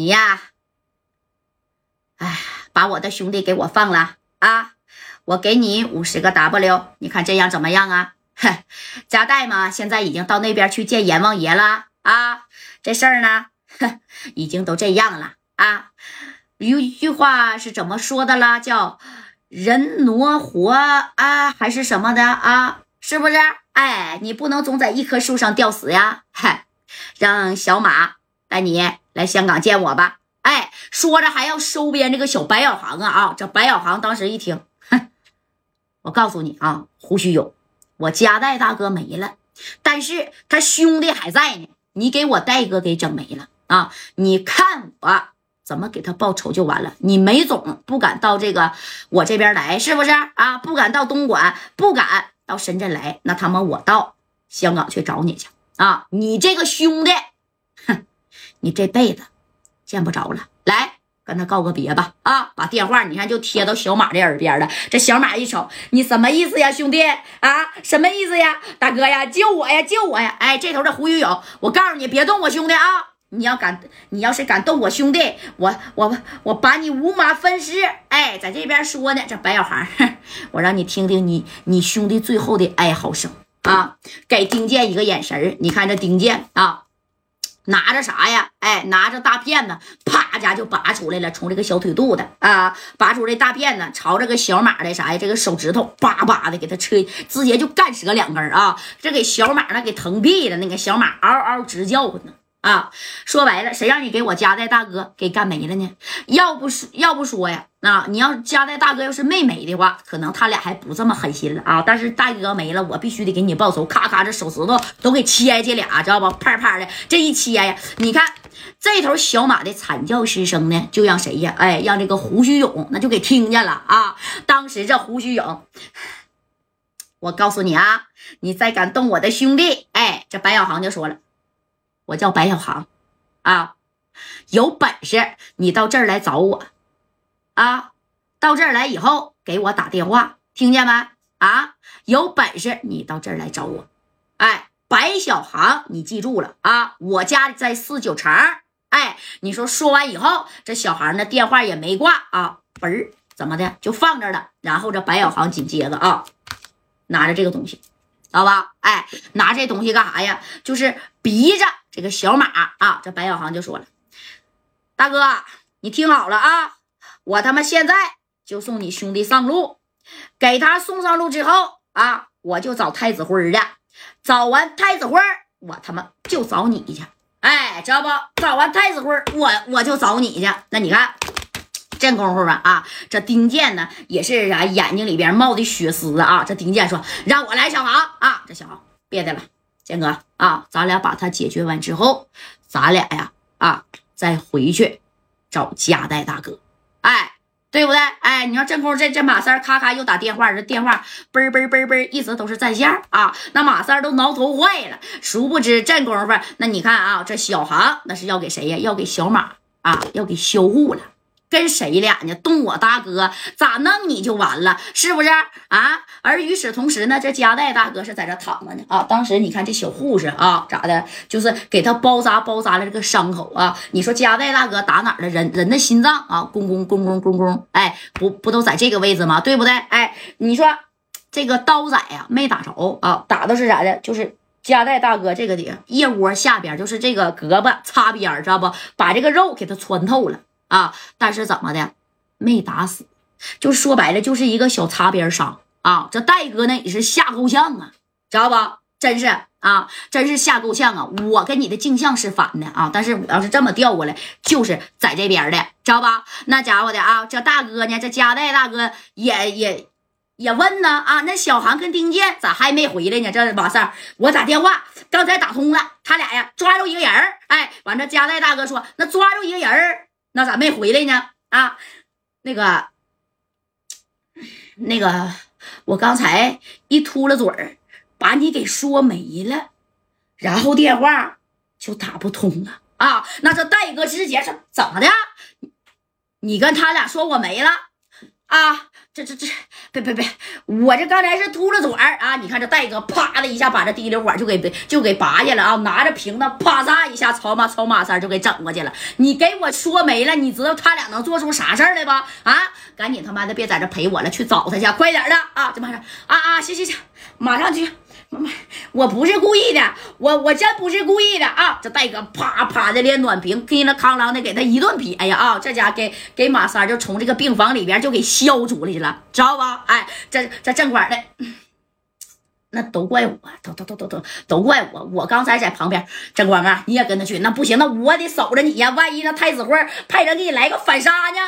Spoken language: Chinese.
你呀，哎，把我的兄弟给我放了啊！我给你五十个 W，你看这样怎么样啊？哼，加代嘛，现在已经到那边去见阎王爷了啊！这事儿呢，哼，已经都这样了啊！有一句话是怎么说的啦？叫人挪活啊，还是什么的啊？是不是？哎，你不能总在一棵树上吊死呀！嗨，让小马带你来香港见我吧。哎，说着还要收编这个小白小航啊啊！这白小航当时一听，哼，我告诉你啊，胡须勇，我家带大哥没了，但是他兄弟还在呢。你给我戴哥给整没了啊！你看我怎么给他报仇就完了。你梅总不敢到这个我这边来，是不是啊？不敢到东莞，不敢。到深圳来，那他妈我到香港去找你去啊！你这个兄弟，你这辈子见不着了。来，跟他告个别吧！啊，把电话你看就贴到小马的耳边了。这小马一瞅，你什么意思呀，兄弟啊？什么意思呀，大哥呀？救我呀！救我呀！哎，这头的胡宇勇，我告诉你，别动我兄弟啊！你要敢，你要是敢动我兄弟，我我我把你五马分尸！哎，在这边说呢，这白小航，我让你听听你你兄弟最后的哀嚎声啊！给丁健一个眼神你看这丁健啊，拿着啥呀？哎，拿着大辫子，啪家就拔出来了，从这个小腿肚子啊，拔出这大辫子，朝这个小马的啥呀？这个手指头叭叭的给他吹，直接就干折两根啊！这给小马那给疼毙了，那个小马嗷嗷直叫唤呢。啊，说白了，谁让你给我家带大哥给干没了呢？要不说要不说呀，啊，你要家带大哥要是没没的话，可能他俩还不这么狠心了啊。但是大哥没了，我必须得给你报仇，咔咔这手指头都给切下去俩，知道不？啪啪的这一切呀，你看这头小马的惨叫失声呢，就让谁呀？哎，让这个胡须勇那就给听见了啊。当时这胡须勇，我告诉你啊，你再敢动我的兄弟，哎，这白小航就说了。我叫白小航，啊，有本事你到这儿来找我，啊，到这儿来以后给我打电话，听见没？啊，有本事你到这儿来找我，哎，白小航，你记住了啊，我家在四九城，哎，你说说完以后，这小航的电话也没挂啊，嘣儿怎么的就放这了，然后这白小航紧接着啊，拿着这个东西，知道吧？哎，拿这东西干啥呀？就是逼着。这个小马啊，这白小航就说了：“大哥，你听好了啊，我他妈现在就送你兄弟上路。给他送上路之后啊，我就找太子辉去。找完太子辉，我他妈就找你去。哎，知道不？找完太子辉，我我就找你去。那你看这功夫吧啊，这丁健呢也是啥，眼睛里边冒的血丝啊。这丁健说：让我来，小航啊，这小航别的了。”建哥啊，咱俩把他解决完之后，咱俩呀啊再回去找加代大哥，哎，对不对？哎，你说这功夫这这马三咔咔又打电话，这电话嘣嘣嘣嘣一直都是在线啊，那马三都挠头坏了。殊不知这功夫，那你看啊，这小航那是要给谁呀？要给小马啊，要给销户了。跟谁俩呢？动我大哥咋弄你就完了，是不是啊？而与此同时呢，这加代大哥是在这躺着呢啊。当时你看这小护士啊，咋的？就是给他包扎包扎了这个伤口啊。你说加代大哥打哪儿了？人人的心脏啊，咣咣咣咣咣咣，哎，不不都在这个位置吗？对不对？哎，你说这个刀仔呀没打着啊，打的是啥的？就是加代大哥这个地方腋窝下边，就是这个胳膊擦边，知道不？把这个肉给他穿透了。啊！但是怎么的，没打死，就说白了就是一个小擦边伤啊！这戴哥呢也是吓够呛啊，知道不？真是啊，真是吓够呛啊！我跟你的镜像是反的啊，但是我要是这么调过来，就是在这边的，知道吧？那家伙的啊，这大哥呢，这加代大哥也也也问呢啊，那小航跟丁健咋还没回来呢？这马三，我打电话刚才打通了，他俩呀抓住一个人儿，哎，完这加代大哥说，那抓住一个人儿。那咋没回来呢？啊，那个，那个，我刚才一秃了嘴儿，把你给说没了，然后电话就打不通了啊。那这戴哥直接是怎么的？你跟他俩说我没了啊，这这这，别别别，我这刚才是秃了嘴儿啊！你看这戴哥啪的一下把这滴流管就给就给拔下了啊！拿着瓶子啪嚓一下朝马朝马三就给整过去了。你给我说没了，你知道他俩能做出啥事儿来不？啊，赶紧他妈的别在这陪我了，去找他去，快点的啊！这马上啊啊，行行行，马上去。妈妈，我不是故意的，我我真不是故意的啊！这戴哥啪啪的连暖瓶，叮了哐啷的给他一顿撇呀啊！这家给给马三就从这个病房里边就给消出来去了，知道吧？哎，这这正管的，那都怪我，都都都都都都怪我！我刚才在旁边，正光啊，你也跟他去，那不行，那我得守着你呀！万一那太子会派人给你来个反杀呢？